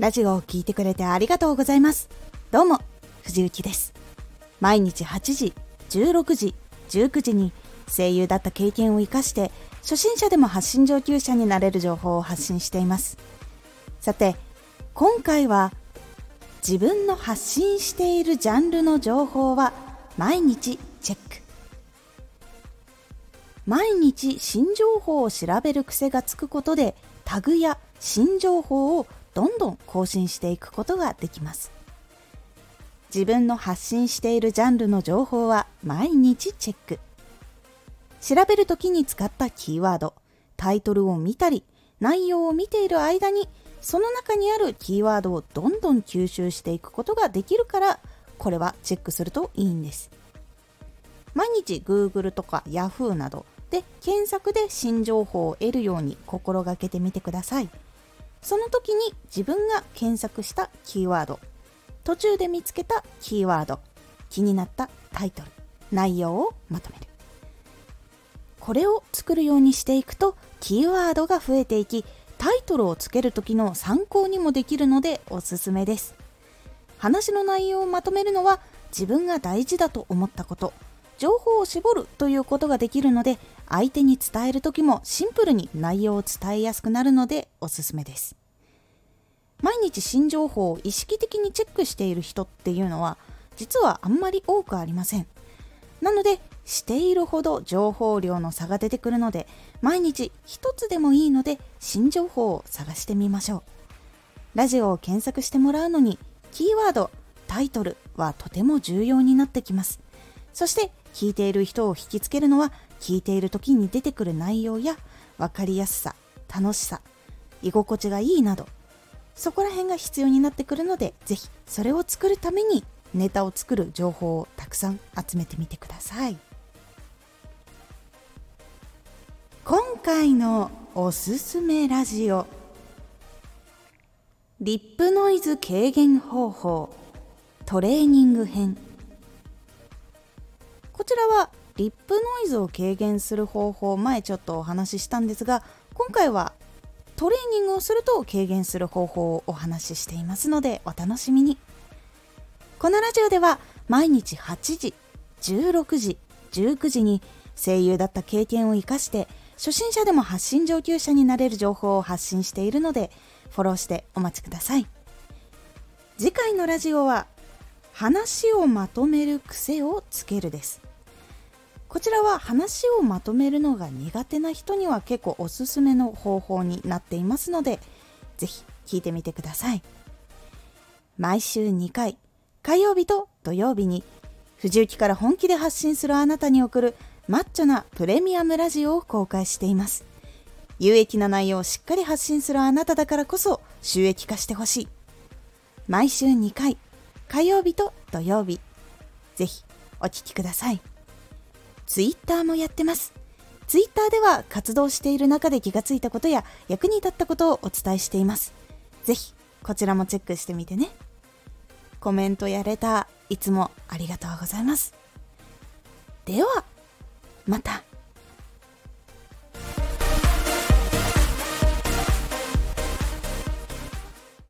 ラジオを聴いてくれてありがとうございます。どうも、藤幸です。毎日8時、16時、19時に声優だった経験を活かして、初心者でも発信上級者になれる情報を発信しています。さて、今回は自分の発信しているジャンルの情報は毎日チェック。毎日新情報を調べる癖がつくことでタグや新情報をどんどん更新していくことができます。自分の発信しているジャンルの情報は毎日チェック。調べる時に使ったキーワードタイトルを見たり内容を見ている間にその中にあるキーワードをどんどん吸収していくことができるからこれはチェックするといいんです。毎日 Google とか Yahoo などで検索で新情報を得るように心がけてみてください。その時に自分が検索したキーワード、途中で見つけたキーワード、気になったタイトル、内容をまとめる。これを作るようにしていくとキーワードが増えていき、タイトルをつける時の参考にもできるのでおすすめです。話の内容をまとめるのは自分が大事だと思ったこと、情報を絞るということができるので相手に伝える時もシンプルに内容を伝えやすくなるのでおすすめです。毎日新情報を意識的にチェックしている人っていうのは実はあんまり多くありません。なのでしているほど情報量の差が出てくるので毎日一つでもいいので新情報を探してみましょう。ラジオを検索してもらうのにキーワードタイトルはとても重要になってきます。そして聞いている人を引きつけるのは聞いている時に出てくる内容や分かりやすさ楽しさ居心地がいいなどそこら辺が必要になってくるので是非それを作るためにネタを作る情報をたくさん集めてみてください。今回のおすすめラジオリップノイズ軽減方法トレーニング編。こちらはリップノイズを軽減する方法前ちょっとお話ししたんですが今回はトレーニングをすると軽減する方法をお話ししていますのでお楽しみに。このラジオでは毎日8時16時19時に声優だった経験を生かして初心者でも発信上級者になれる情報を発信しているのでフォローしてお待ちください。次回のラジオは話をまとめる癖をつけるです。こちらは話をまとめるのが苦手な人には結構おすすめの方法になっていますのでぜひ聞いてみてください。毎週2回火曜日と土曜日に藤雪から本気で発信するあなたに送るマッチョなプレミアムラジオを公開しています。有益な内容をしっかり発信するあなただからこそ収益化してほしい。毎週2回火曜日と土曜日ぜひお聴きください。ツイッターもやってます。ツイッターでは活動している中で気がついたことや役に立ったことをお伝えしています。ぜひこちらもチェックしてみてね。コメントやれたいつもありがとうございます。では、また。